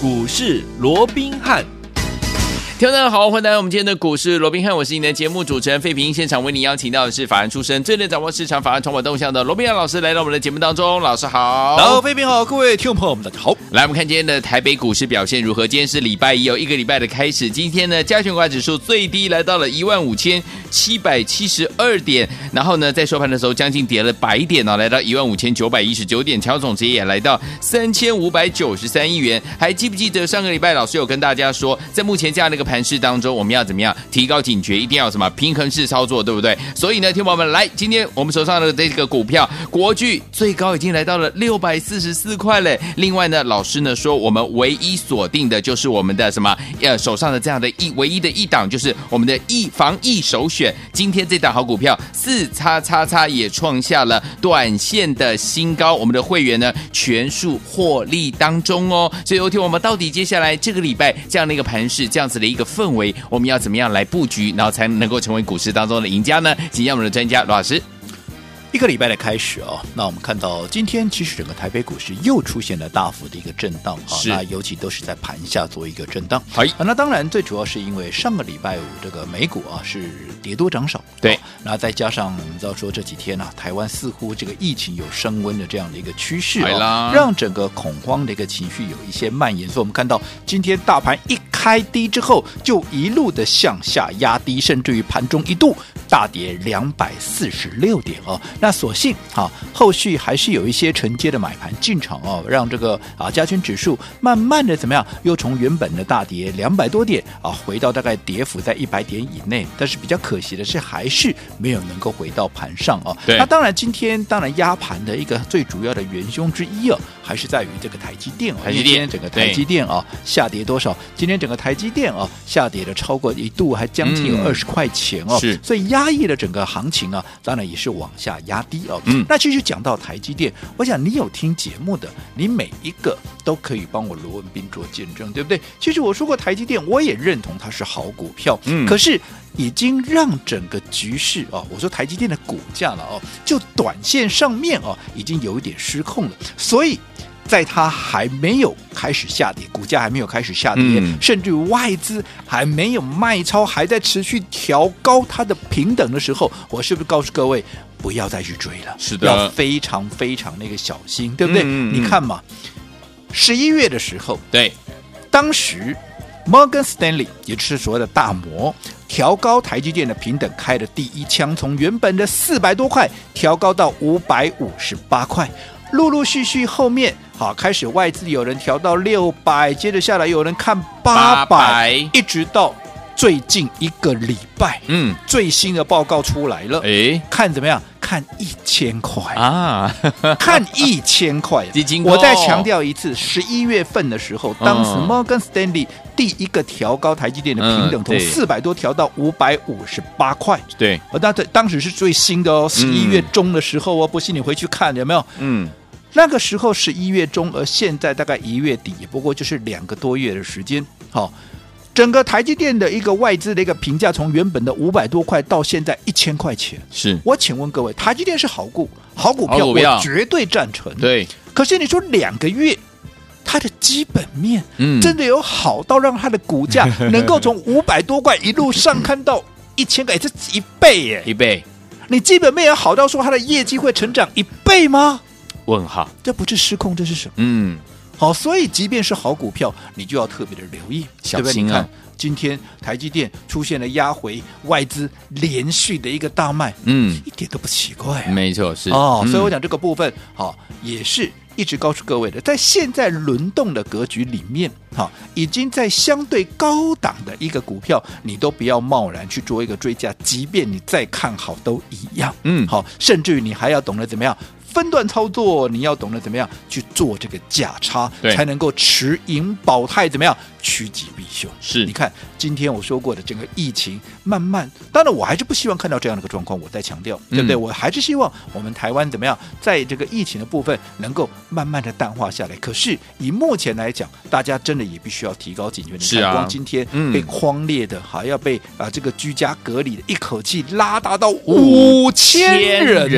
股市罗宾汉。听众好，欢迎来到我们今天的股市罗宾汉，我是你的节目主持人费平。现场为你邀请到的是法案出身、最能掌握市场法案筹码动向的罗宾汉老师，来到我们的节目当中。老师好，好，费平好，各位听众朋友们大家好。来，我们看今天的台北股市表现如何？今天是礼拜一，有一个礼拜的开始。今天呢，加权股价指数最低来到了一万五千七百七十二点，然后呢，在收盘的时候将近跌了百点呢，来到一万五千九百一十九点，成交总值也来到三千五百九十三亿元。还记不记得上个礼拜老师有跟大家说，在目前这样的一个盘势当中，我们要怎么样提高警觉？一定要什么平衡式操作，对不对？所以呢，听宝们，来，今天我们手上的这个股票国巨最高已经来到了六百四十四块嘞。另外呢，老师呢说，我们唯一锁定的就是我们的什么？呃，手上的这样的一唯一的一档，就是我们的疫防疫首选。今天这档好股票四叉叉叉也创下了短线的新高，我们的会员呢全数获利当中哦。所以，有听我们到底接下来这个礼拜这样的一个盘势，这样子的一个氛围，我们要怎么样来布局，然后才能够成为股市当中的赢家呢？请教我们的专家罗老师。一个礼拜的开始哦，那我们看到今天其实整个台北股市又出现了大幅的一个震荡啊，是。那尤其都是在盘下做一个震荡。好，那当然最主要是因为上个礼拜五这个美股啊是跌多涨少，对，然后再加上我们知道说这几天啊，台湾似乎这个疫情有升温的这样的一个趋势啊，让整个恐慌的一个情绪有一些蔓延，所以我们看到今天大盘一开低之后，就一路的向下压低，甚至于盘中一度大跌两百四十六点哦。那所幸啊，后续还是有一些承接的买盘进场哦，让这个啊加权指数慢慢的怎么样，又从原本的大跌两百多点啊，回到大概跌幅在一百点以内。但是比较可惜的是，还是没有能够回到盘上哦。那当然，今天当然压盘的一个最主要的元凶之一哦，还是在于这个台积电哦。台积电整个台积电啊下跌多少？今天整个台积电啊下跌了超过一度还将近有二十块钱哦。是。所以压抑了整个行情啊，当然也是往下压低。哦，嗯，那其实讲到台积电，我想你有听节目的，你每一个都可以帮我罗文斌做见证，对不对？其实我说过台积电，我也认同它是好股票，嗯，可是已经让整个局势啊，我说台积电的股价了哦，就短线上面哦，已经有一点失控了，所以。在它还没有开始下跌，股价还没有开始下跌，嗯、甚至于外资还没有卖超，还在持续调高它的平等的时候，我是不是告诉各位不要再去追了？是的，要非常非常那个小心，对不对？嗯、你看嘛，十一月的时候，对，当时 Morgan Stanley 也就是所谓的大摩调高台积电的平等，开的第一枪，从原本的四百多块调高到五百五十八块。陆陆续续后面，好开始外资有人调到六百，接着下来有人看八百，一直到最近一个礼拜，嗯，最新的报告出来了，哎，看怎么样？看一千块啊，看一千块。我再强调一次，十一月份的时候，当时摩根斯丹利第一个调高台积电的平等，从四百多调到五百五十八块。对，而当当时是最新的哦，十一月中的时候哦，不信你回去看有没有？嗯。那个时候十一月中，而现在大概一月底，不过就是两个多月的时间。好，整个台积电的一个外资的一个评价，从原本的五百多块到现在一千块钱。是，我请问各位，台积电是好股，好股票，我绝对赞成。对，可是你说两个月，它的基本面，嗯，真的有好到让它的股价 能够从五百多块一路上看到一千块，这一倍耶，一倍。你基本面有好到说它的业绩会成长一倍吗？问号，这不是失控，这是什么？嗯，好，所以即便是好股票，你就要特别的留意，小心啊！你看今天台积电出现了压回，外资连续的一个大卖，嗯，一点都不奇怪啊，没错，是哦。所以我讲这个部分，好，也是一直告诉各位的，在现在轮动的格局里面，哈，已经在相对高档的一个股票，你都不要贸然去做一个追加，即便你再看好都一样，嗯，好，甚至于你还要懂得怎么样。分段操作，你要懂得怎么样去做这个价差，才能够持盈保泰，怎么样趋吉避凶？是，你看今天我说过的整个疫情慢慢，当然我还是不希望看到这样的一个状况。我再强调，对不对？嗯、我还是希望我们台湾怎么样，在这个疫情的部分能够慢慢的淡化下来。可是以目前来讲，大家真的也必须要提高警觉。是啊，光今天被匡列的，还、嗯、要被啊这个居家隔离的，一口气拉大到五千人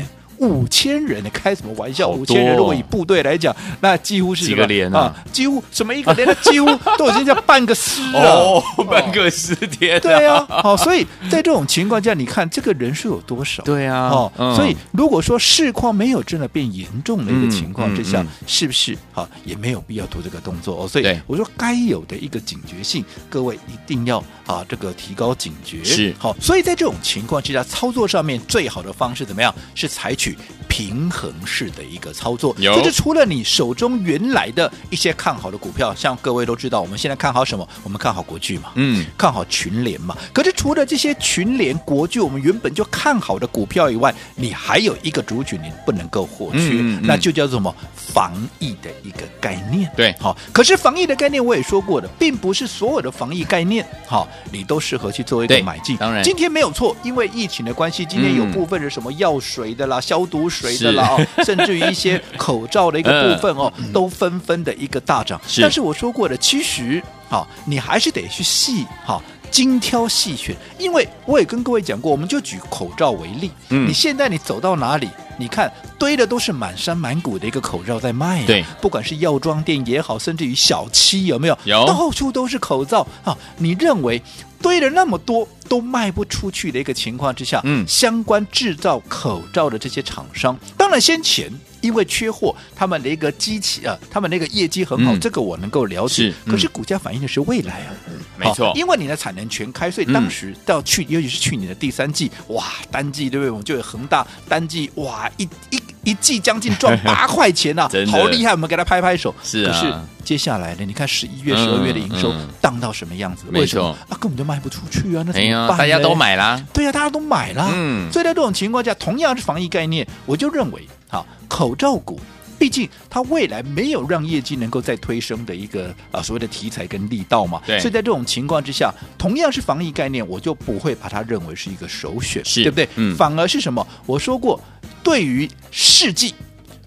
呢。五千人，你开什么玩笑？五千人，如果以部队来讲，那几乎是几个连啊几乎什么一个连，那几乎 都已经叫半个师了。哦，半个师天，对啊，好，所以在这种情况下，你看这个人数有多少？对啊，哦，嗯所以如果说市况没有真的变严重的一个情况之下，是不是好也没有必要做这个动作哦？所以我说该有的一个警觉性，各位一定要啊这个提高警觉。是好，所以在这种情况之下，操作上面最好的方式怎么样？是采取 là-dessus. 平衡式的一个操作。就是除了你手中原来的一些看好的股票，像各位都知道，我们现在看好什么？我们看好国巨嘛。嗯，看好群联嘛。可是除了这些群联、国巨，我们原本就看好的股票以外，你还有一个族群你不能够获缺，嗯嗯嗯那就叫做什么？防疫的一个概念。对好。可是防疫的概念我也说过的，并不是所有的防疫概念，好，你都适合去做一个买进。当然今天没有错，因为疫情的关系，今天有嗯部分的什么药水的啦、消毒水的啦，哦，甚至于一些口罩的一个部分哦，都纷纷的一个大涨。是。但是我说过的，其实好，你还是得去细好。精挑细选，因为我也跟各位讲过，我们就举口罩为例，嗯。你现在你走到哪里，你看堆的都是满山满谷的一个口罩在卖、啊，对，不管是药妆店也好，甚至于小七有没有，有。到处都是口罩啊！你认为堆了那么多都卖不出去的一个情况之下，嗯相关制造口罩的这些厂商，当然先前。因为缺货，他们的一个机器啊，他们那个业绩很好，嗯这个我能够了解。是嗯可是股价反映的是未来啊，没错好因为你的产能全开，所以当时到去，尤其是去年的第三季，哇，单季对不对？我们就有恒大单季，哇，一一一季将近赚 八块钱啊真，的好厉害！我们给他拍拍手。是啊可是接下来呢？你看十一月、十二月的营收嗯荡到什么样子？为什么啊，根本就卖不出去啊！那怎哎呀，么办？大家都。买啦，对呀、啊，大家都买啦。嗯所以在这种情况下，同样是防疫概念，我就认为，好，口罩股。毕竟它未来没有让业绩能够再推升的一个啊所谓的题材跟力道嘛，对所以在这种情况之下，同样是防疫概念，我就不会把它认为是一个首选，是对不对？嗯反而是什么？我说过，对于试剂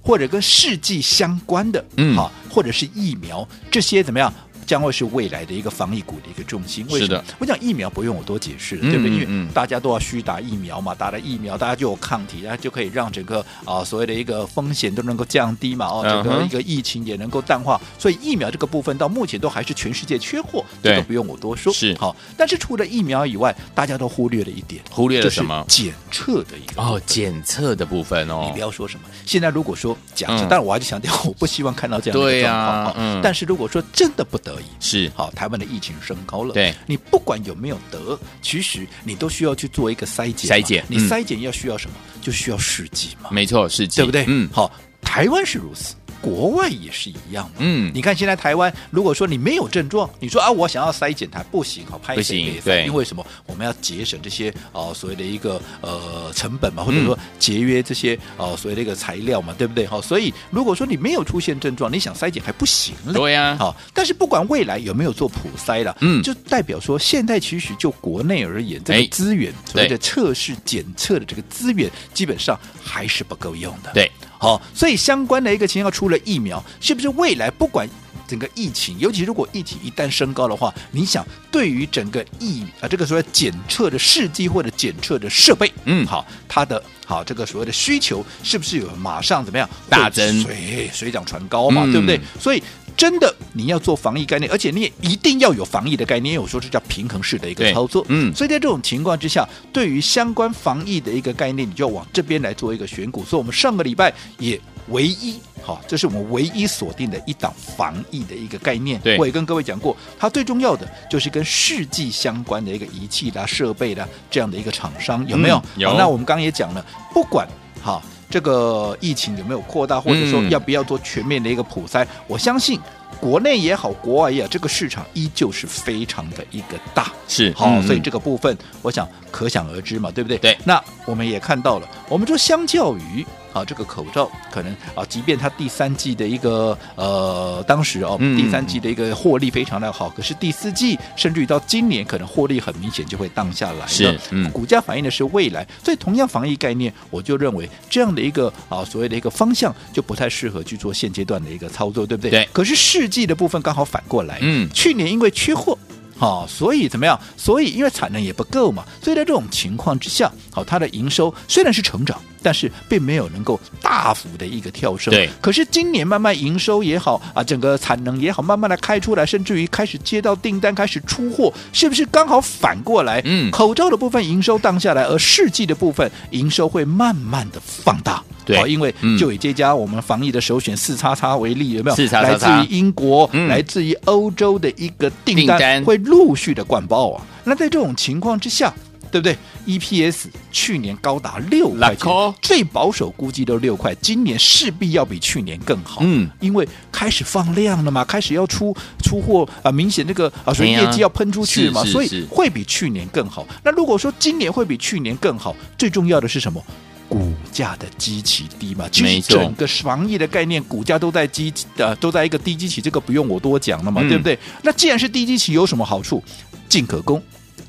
或者跟试剂相关的，嗯好，或者是疫苗这些怎么样？将会是未来的一个防疫股的一个重心。为什么？我讲疫苗不用我多解释对不对？因为大家都要需打疫苗嘛，打了疫苗，大家就有抗体，然后就可以让整个啊所谓的一个风险都能够降低嘛，哦，整个一个疫情也能够淡化。所以疫苗这个部分到目前都还是全世界缺货，这个不用我多说。是好，但是除了疫苗以外，大家都忽略了一点，忽略了就是什么检测的一个哦，检测的部分哦，你不要说什么。现在如果说假设，嗯当然我还是强调，我不希望看到这样的状况。但是如果说真的不得已，是。好，台湾的疫情升高了，对。你不管有没有得，其实你都需要去做一个筛检。筛检嗯。你筛检要需要什么？就需要试剂嘛，没错，试剂。对不对？嗯，好，台湾是如此。国外也是一样嘛，嗯你看现在台湾，如果说你没有症状，你说啊，我想要筛检它不行，好拍不行对因为什么？我们要节省这些哦、呃所谓的一个呃成本嘛，或嗯者说节约这些哦、呃所谓的一个材料嘛，对不对？好、所以如果说你没有出现症状，你想筛检还不行了。对呀好，但是不管未来有没有做普筛了，嗯就代表说现在其实就国内而言，这个哎资源、所谓对的测试检测的这个资源，基本上还是不够用的。对，好，所以相关的一个情况，除了疫苗，是不是未来不管整个疫情，尤其如果疫情一旦升高的话，你想对于整个疫啊这个所谓检测的试剂或者检测的设备，嗯好，它的好这个所谓的需求是不是有马上怎么样大增水水涨船高嘛，嗯对不对？所以。真的，你要做防疫概念，而且你也一定要有防疫的概念。因为我说这叫平衡式的一个操作，嗯所以在这种情况之下，对于相关防疫的一个概念，你就要往这边来做一个选股。所以，我们上个礼拜也唯一好，这是我们唯一锁定的一档防疫的一个概念。对我也跟各位讲过，它最重要的就是跟试剂相关的一个仪器啦、设备啦这样的一个厂商，有没有？嗯有好那我们刚刚也讲了，不管好。这个疫情有没有扩大，或者说嗯要不要做全面的一个普筛？我相信国内也好，国外也好，这个市场依旧是非常的一个大。是好，所以这个部分，我想可想而知嘛，对不对？对那我们也看到了，我们说相较于啊这个口罩，可能啊，即便它第三季的一个呃，当时哦，嗯第三季的一个获利非常的好，可是第四季甚至于到今年，可能获利很明显就会荡下来了。是嗯股价反映的是未来，所以同样防疫概念，我就认为这样的一个啊所谓的一个方向，就不太适合去做现阶段的一个操作，对不对？对可是世纪的部分刚好反过来，嗯去年因为缺货。好、所以怎么样？所以因为产能也不够嘛，所以在这种情况之下，好、它的营收虽然是成长，但是并没有能够大幅的一个跳升。对，可是今年慢慢营收也好啊，整个产能也好，慢慢的开出来，甚至于开始接到订单，开始出货，是不是刚好反过来？嗯，口罩的部分营收荡下来，而试剂的部分营收会慢慢的放大。对，因为就以这家我们防疫的首选四叉叉为例，有没有？四叉叉来自于英国，嗯、来自于欧洲的一个订单会陆续的灌爆啊。那在这种情况之下，对不对？EPS 去年高达六块钱，最保守估计都六块，今年势必要比去年更好。嗯，因为开始放量了嘛，开始要出出货啊，明显这个啊，所以业绩要喷出去嘛，所以会比去年更好。那如果说今年会比去年更好，最重要的是什么？股价的基期低嘛，其实整个防疫的概念，股价都在基呃都在一个低基期，这个不用我多讲了嘛，嗯、对不对？那既然是低基期，有什么好处？进可攻，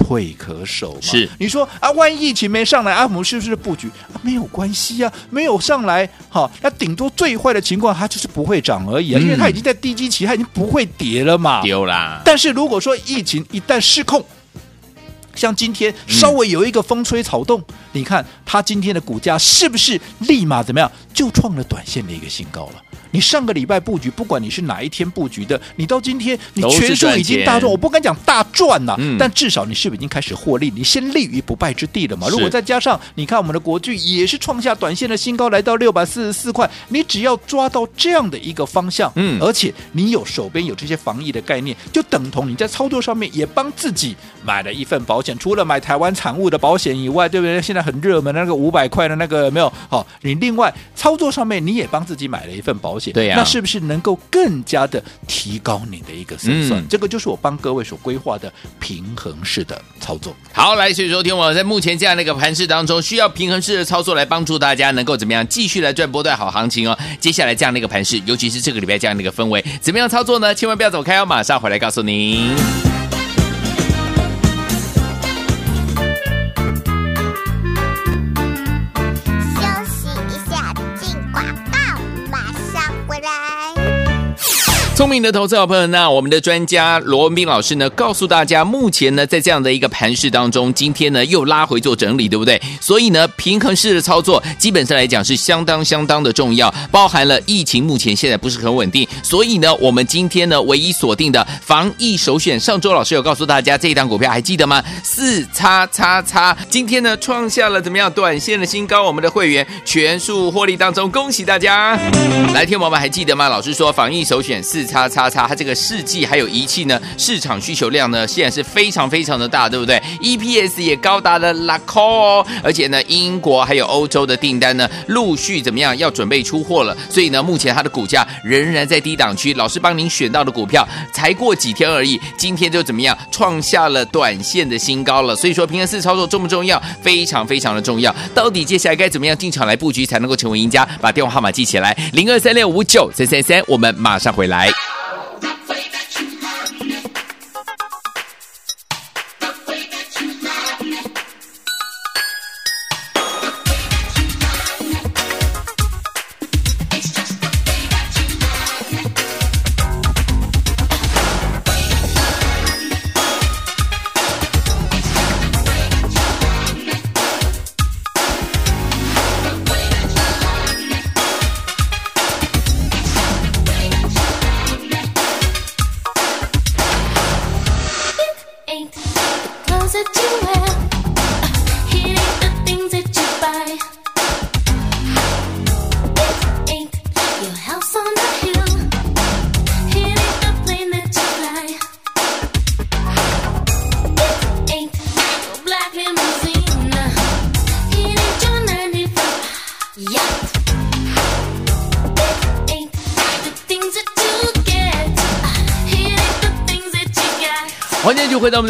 退可守嘛。是你说啊，万一疫情没上来，阿、啊、姆是不是布局啊？没有关系啊，没有上来，好、啊，那顶多最坏的情况，它就是不会涨而已啊，嗯、因为它已经在低基期，它已经不会跌了嘛。丢啦。但是如果说疫情一旦失控，像今天稍微有一个风吹草动，嗯、你看它今天的股价是不是立马怎么样，就创了短线的一个新高了？你上个礼拜布局，不管你是哪一天布局的，你到今天你全数已经大赚，我不敢讲大赚呐、啊，嗯、但至少你是不是已经开始获利？你先立于不败之地了嘛？如果再加上你看我们的国巨也是创下短线的新高，来到六百四十四块，你只要抓到这样的一个方向，嗯，而且你有手边有这些防疫的概念，就等同你在操作上面也帮自己买了一份保险，除了买台湾产物的保险以外，对不对？现在很热门的那个五百块的那个有没有？好，你另外操作上面你也帮自己买了一份保险。对呀、啊，那是不是能够更加的提高你的一个胜算？嗯、这个就是我帮各位所规划的平衡式的操作。好，来，所以说听我在目前这样的一个盘势当中，需要平衡式的操作来帮助大家能够怎么样继续来赚波段好行情哦。接下来这样的一个盘势，尤其是这个礼拜这样的一个氛围，怎么样操作呢？千万不要走开哦，马上回来告诉您。聪明的投资好朋友，那我们的专家罗文斌老师呢，告诉大家，目前呢，在这样的一个盘势当中，今天呢又拉回做整理，对不对？所以呢，平衡式的操作，基本上来讲是相当相当的重要，包含了疫情目前现在不是很稳定，所以呢，我们今天呢唯一锁定的防疫首选，上周老师有告诉大家这一档股票还记得吗？四叉叉叉，今天呢创下了怎么样短线的新高，我们的会员全数获利当中，恭喜大家！来听我们还记得吗？老师说防疫首选四。叉叉叉，它这个试剂还有仪器呢，市场需求量呢，现在是非常非常的大，对不对？EPS 也高达了拉扣哦，而且呢，英国还有欧洲的订单呢，陆续怎么样要准备出货了，所以呢，目前它的股价仍然在低档区。老师帮您选到的股票，才过几天而已，今天就怎么样创下了短线的新高了。所以说，平衡式操作重不重要？非常非常的重要。到底接下来该怎么样进场来布局才能够成为赢家？把电话号码记起来，零二三六五九三三三，我们马上回来。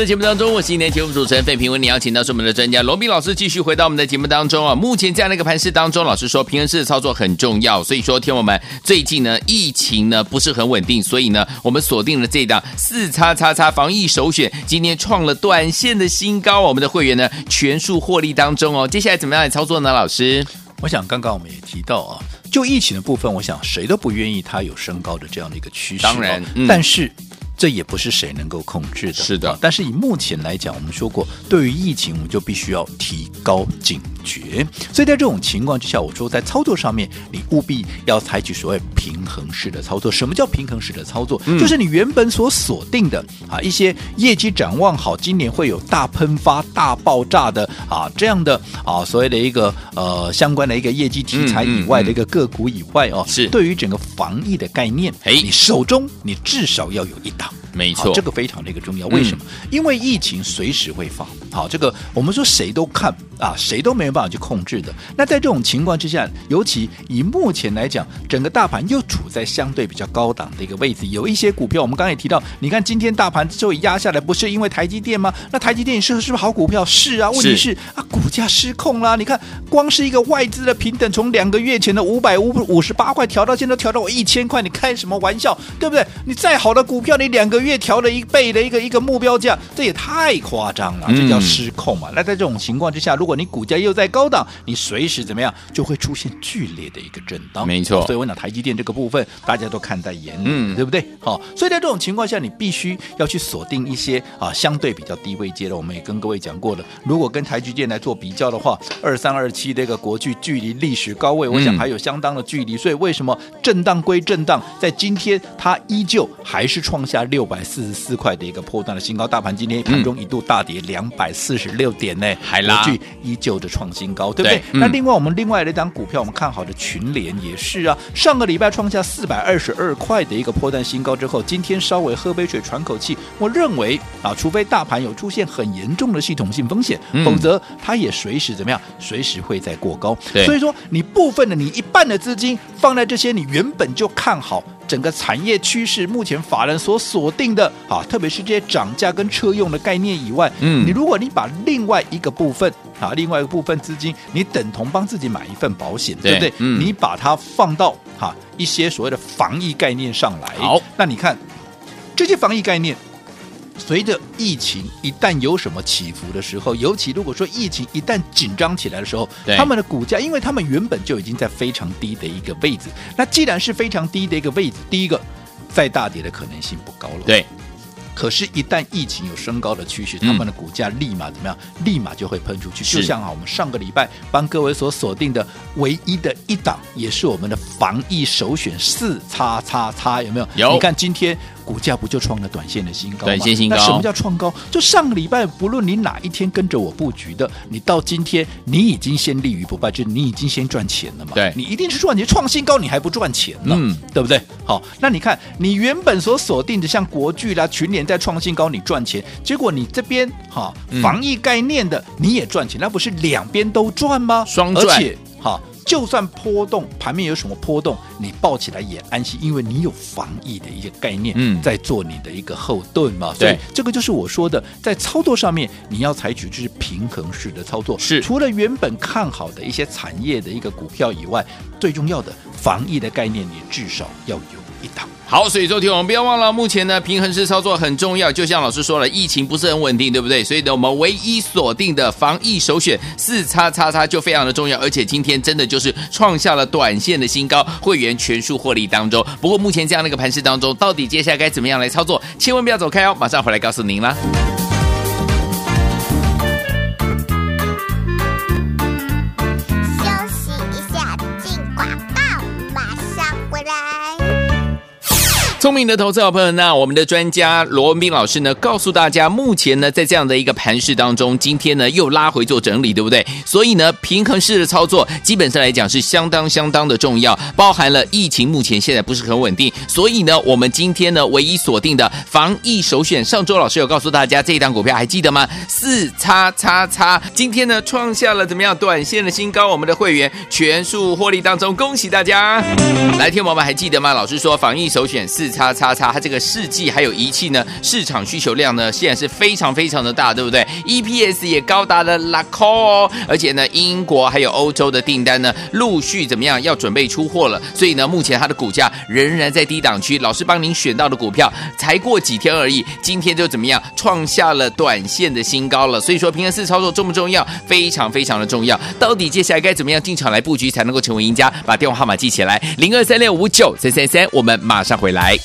的节目当中，我是今天节目主持人费平，为你邀请到是我们的专家罗宾老师，继续回到我们的节目当中啊。目前这样的一个盘势当中，老师说平衡式的操作很重要，所以说听我们最近呢疫情呢不是很稳定，所以呢我们锁定了这档四叉叉叉防疫首选，今天创了短线的新高，我们的会员呢全数获利当中哦。接下来怎么样来操作呢？老师，我想刚刚我们也提到啊，就疫情的部分，我想谁都不愿意它有升高的这样的一个趋势，当然，嗯、但是。这也不是谁能够控制的，是的。但是以目前来讲，我们说过，对于疫情，我们就必须要提高警觉。所以在这种情况之下，我说在操作上面，你务必要采取所谓平衡式的操作。什么叫平衡式的操作？嗯、就是你原本所锁定的啊一些业绩展望好，今年会有大喷发、大爆炸的啊这样的啊所谓的一个呃相关的一个业绩题材以外的一个个股以外哦，是对于整个防疫的概念，哎，你手中你至少要有一档。没错，这个非常的一个重要。为什么？嗯、因为疫情随时会放。好，这个我们说谁都看啊，谁都没有办法去控制的。那在这种情况之下，尤其以目前来讲，整个大盘又处在相对比较高档的一个位置，有一些股票，我们刚才也提到，你看今天大盘之所以压下来，不是因为台积电吗？那台积电是是不是好股票？是啊，问题是，是啊，股价失控啦。你看，光是一个外资的平等，从两个月前的五百五五十八块调到现在调到我一千块，你开什么玩笑？对不对？你再好的股票，你两个月调了一倍的一个一个目标价，这也太夸张了，这叫。失控嘛？那在这种情况之下，如果你股价又在高档，你随时怎么样就会出现剧烈的一个震荡。没错，所以我讲台积电这个部分，大家都看在眼里，嗯，对不对？好，所以在这种情况下，你必须要去锁定一些啊相对比较低位阶的。我们也跟各位讲过了，如果跟台积电来做比较的话，二三二七这个国巨距离历史高位，我想还有相当的距离。所以为什么震荡归震荡，在今天它依旧还是创下六百四十四块的一个破段的新高。大盘今天盘中一度大跌两百。四十六点呢，还拉，依旧的创新高，对不对？对嗯、那另外我们另外的一档股票，我们看好的群联也是啊，上个礼拜创下四百二十二块的一个破蛋新高之后，今天稍微喝杯水喘口气。我认为啊，除非大盘有出现很严重的系统性风险，嗯、否则它也随时怎么样，随时会再过高。所以说，你部分的你一半的资金放在这些你原本就看好。整个产业趋势，目前法人所锁定的啊，特别是这些涨价跟车用的概念以外，嗯，你如果你把另外一个部分啊，另外一个部分资金，你等同帮自己买一份保险，对，对不对？嗯，你把它放到哈一些所谓的防疫概念上来，好，那你看这些防疫概念。随着疫情一旦有什么起伏的时候，尤其如果说疫情一旦紧张起来的时候，他们的股价，因为他们原本就已经在非常低的一个位置，那既然是非常低的一个位置，第一个再大跌的可能性不高了。对。可是，一旦疫情有升高的趋势，他们的股价立马怎么样？立马就会喷出去。就像啊，我们上个礼拜帮各位所锁定的唯一的一档，也是我们的防疫首选四叉叉叉，有没有？有。你看今天。股价不就创了短线的新高吗？短线新高。那什么叫创高？就上个礼拜，不论你哪一天跟着我布局的，你到今天你已经先立于不败，就是你已经先赚钱了嘛？对，你一定是赚钱，创新高你还不赚钱呢？嗯，对不对？好，那你看你原本所锁定的像国巨啦、群联在创新高，你赚钱，结果你这边哈防疫概念的你也赚钱，那不是两边都赚吗？双赚。而且哈。就算波动，盘面有什么波动，你抱起来也安心，因为你有防疫的一个概念，嗯，在做你的一个后盾嘛。所以，这个就是我说的，在操作上面你要采取就是平衡式的操作。是，除了原本看好的一些产业的一个股票以外，最重要的防疫的概念，你至少要有好，所以昨天我们不要忘了，目前呢平衡式操作很重要。就像老师说了，疫情不是很稳定，对不对？所以呢，我们唯一锁定的防疫首选四叉叉叉就非常的重要。而且今天真的就是创下了短线的新高，会员全数获利当中。不过目前这样的一个盘势当中，到底接下来该怎么样来操作？千万不要走开哦，马上回来告诉您啦。聪明的投资好朋友，那我们的专家罗文斌老师呢，告诉大家，目前呢，在这样的一个盘势当中，今天呢又拉回做整理，对不对？所以呢，平衡式的操作，基本上来讲是相当相当的重要，包含了疫情目前现在不是很稳定，所以呢，我们今天呢唯一锁定的防疫首选，上周老师有告诉大家这一档股票还记得吗？四叉叉叉，今天呢创下了怎么样短线的新高，我们的会员全数获利当中，恭喜大家！来听我们还记得吗？老师说防疫首选四。叉叉叉，它这个试剂还有仪器呢，市场需求量呢，现在是非常非常的大，对不对？EPS 也高达了 l 扣哦，而且呢，英国还有欧洲的订单呢，陆续怎么样要准备出货了，所以呢，目前它的股价仍然在低档区。老师帮您选到的股票，才过几天而已，今天就怎么样创下了短线的新高了。所以说，平衡式操作重不重要？非常非常的重要。到底接下来该怎么样进场来布局才能够成为赢家？把电话号码记起来，零二三六五九三三三，我们马上回来。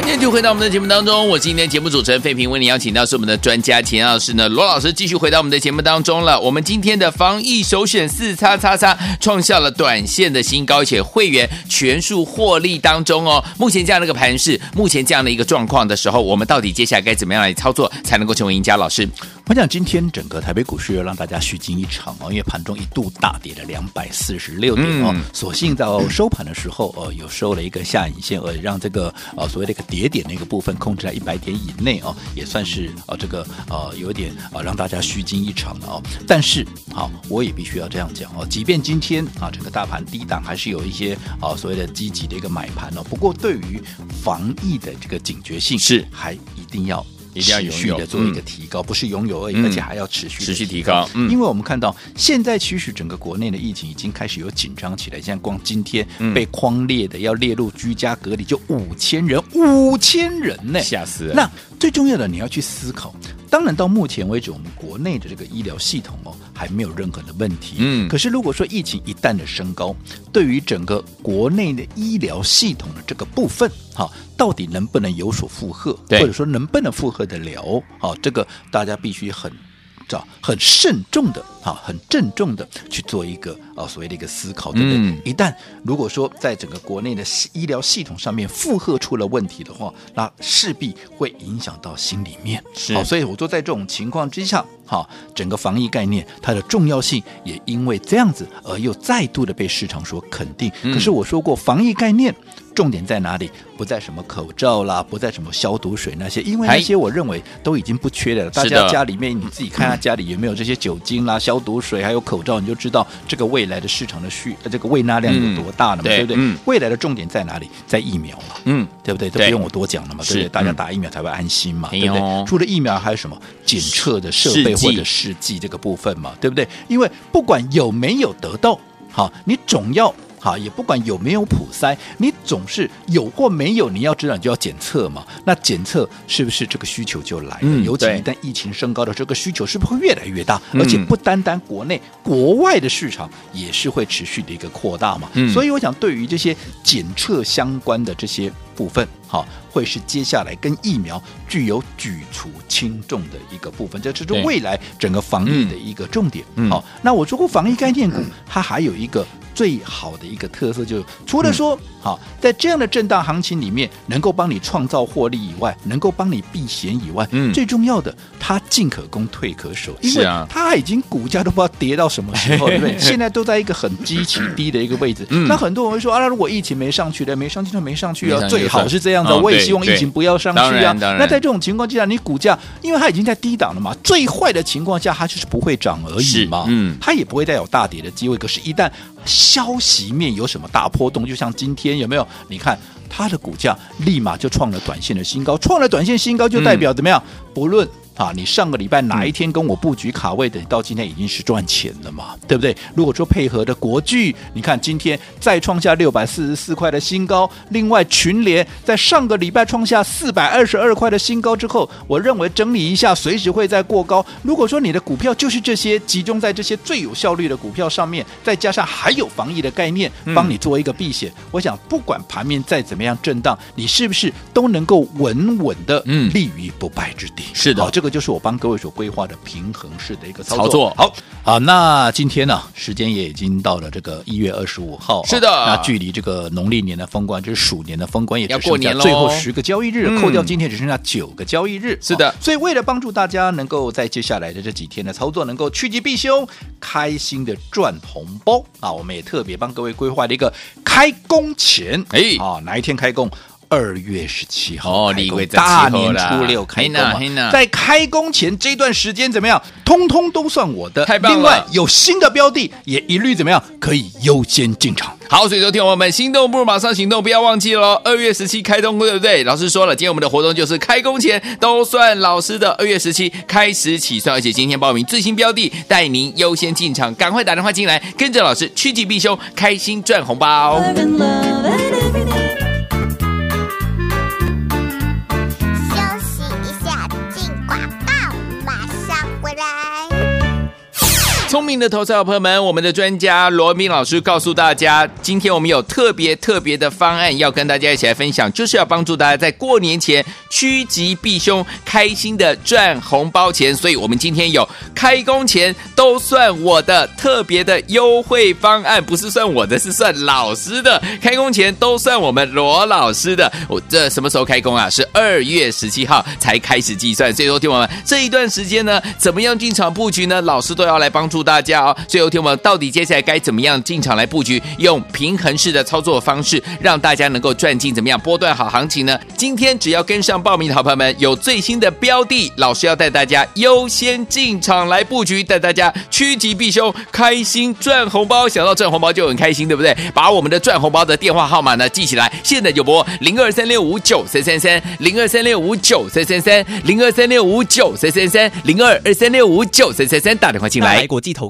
今天就回到我们的节目当中，我是今天节目主持人费平，为你邀请到是我们的专家钱老师呢，罗老师继续回到我们的节目当中了。我们今天的防疫首选四叉叉叉创下了短线的新高，且会员全数获利当中哦。目前这样的一个盘势，目前这样的一个状况的时候，我们到底接下来该怎么样来操作才能够成为赢家？老师，我想今天整个台北股市又让大家虚惊一场哦，因为盘中一度大跌了两百四十六点哦，嗯所幸到收盘的时候哦，有收了一个下影线，而让这个呃所谓的一个跌点那个部分控制在一百点以内哦，也算是呃这个呃有点呃让大家虚惊一场了哦。但是好、我也必须要这样讲哦，即便今天啊整个大盘低档还是有一些啊所谓的积极的一个买盘哦，不过对于防疫的这个警觉性是还一定要。一定要持续的做一个提高，不是拥有而已，嗯而且还要持续持续提高嗯。因为我们看到现在其实整个国内的疫情已经开始有紧张起来，像光今天嗯。被框列的要列入居家隔离就五千人，五千人呢，吓死那最重要的你要去思考，当然到目前为止，我们国内的这个医疗系统哦还没有任何的问题，嗯可是如果说疫情一旦的升高，对于整个国内的医疗系统的这个部分，哈，到底能不能有所负荷，对或者说能不能负荷得了？好，这个大家必须很。找很慎重的啊，很郑重的去做一个啊所谓的一个思考，对不对？嗯一旦如果说在整个国内的医疗系统上面负荷出了问题的话，那势必会影响到心里面。是好，所以我说在这种情况之下，哈，整个防疫概念它的重要性也因为这样子而又再度的被市场所肯定。嗯可是我说过，防疫概念重点在哪里？不在什么口罩啦，不在什么消毒水那些，因为那些我认为都已经不缺的了。大家家里面你自己看下家里有没有这些酒精啦、消毒水，还有口罩，你就知道这个未来的市场的需呃这个胃纳量有多大了嘛，嗯对对不对？嗯未来的重点在哪里？在疫苗嘛。嗯，对不对？都不用我多讲了嘛，对不对？大家嗯打疫苗才会安心嘛，哎对不对？除了疫苗，还有什么检测的设备或者试剂这个部分嘛，对不对？因为不管有没有得到，好，你总要。好，也不管有没有普筛，你总是有或没有，你要知道你就要检测嘛。那检测是不是这个需求就来了？嗯尤其一旦疫情升高的这个需求是不是会越来越大？嗯而且不单单国内，国外的市场也是会持续的一个扩大嘛。嗯所以我想，对于这些检测相关的这些部分，好，会是接下来跟疫苗具有举足轻重的一个部分，这就是未来整个防疫的一个重点。嗯。好，那我说过，防疫概念股它还有一个最好的一个特色，就是除了说、嗯。好在这样的震荡行情里面，能够帮你创造获利以外，能够帮你避险以外，嗯。最重要的，它进可攻，退可守，因为它已经股价都不知道跌到什么时候，对不对？现在都在一个很极其低的一个位置。嗯。那很多人会说啊，如果疫情没上去的，没上去就没上去啊，去。最好是这样我也希望疫情不要上去啊。那在这种情况之下，你股价因为它已经在低档了嘛，最坏的情况下它就是不会涨而已嘛，嗯它也不会再有大跌的机会。可是，一旦消息面有什么大波动，就像今天有没有？你看。它的股价立马就创了短线的新高，创了短线新高就代表怎么样？不论。啊，你上个礼拜哪一天跟我布局卡位的，到今天已经是赚钱了嘛，对不对？如果说配合的国巨，你看今天再创下六百四十四块的新高，另外群联在上个礼拜创下四百二十二块的新高之后，我认为整理一下，随时会再过高。如果说你的股票就是这些集中在这些最有效率的股票上面，再加上还有防疫的概念，帮你做一个避险，嗯、我想不管盘面再怎么样震荡，你是不是都能够稳稳的嗯立于不败之地？是的，这个。就是我帮各位所规划的平衡式的一个操作。操作。好，好，那今天呢，时间也已经到了这个一月二十五号，是的，那距离这个农历年的封关，就是鼠年的封关，也只剩下最后十个交易日，扣掉今天只剩下九个交易日。是的，所以为了帮助大家能够在接下来的这几天的操作能够趋吉避凶，开心的赚红包啊，我们也特别帮各位规划了一个开工前，哎。啊，哪一天开工？二月十七号，大年初六开工，在开工前这段时间怎么样？通通都算我的。太棒了！另外有新的标的，也一律怎么样？可以优先进场。好，所以说听我们心动不如马上行动，不要忘记了。二月十七开工，对不对？老师说了，今天我们的活动就是开工前都算老师的。二月十七开始起算，而且今天报名最新标的，带您优先进场，赶快打电话进来，跟着老师趋吉避凶，开心赚红包。明的投资者朋友们，我们的专家罗文彬老师告诉大家，今天我们有特别特别的方案要跟大家一起来分享，就是要帮助大家在过年前趋吉避凶，开心的赚红包钱。所以，我们今天有开工前都算我的特别的优惠方案，不是算我的，是算老师的。开工前都算我们罗老师的。我这什么时候开工啊？是二月十七号才开始计算。所以，说听我们这一段时间呢，怎么样进场布局呢？老师都要来帮助。大大家哦，最后听我们到底接下来该怎么样进场来布局，用平衡式的操作方式，让大家能够赚进怎么样波段好行情呢？今天只要跟上报名的好朋友们，有最新的标的，老师要带大家优先进场来布局，带大家趋吉避凶，开心赚红包。想到赚红包就很开心，对不对？把我们的赚红包的电话号码呢记起来，现在就拨零二三六五九三三三零二三六五九三三三零二三六五九三三三零二二三六五九三三三打电话进来。来国际投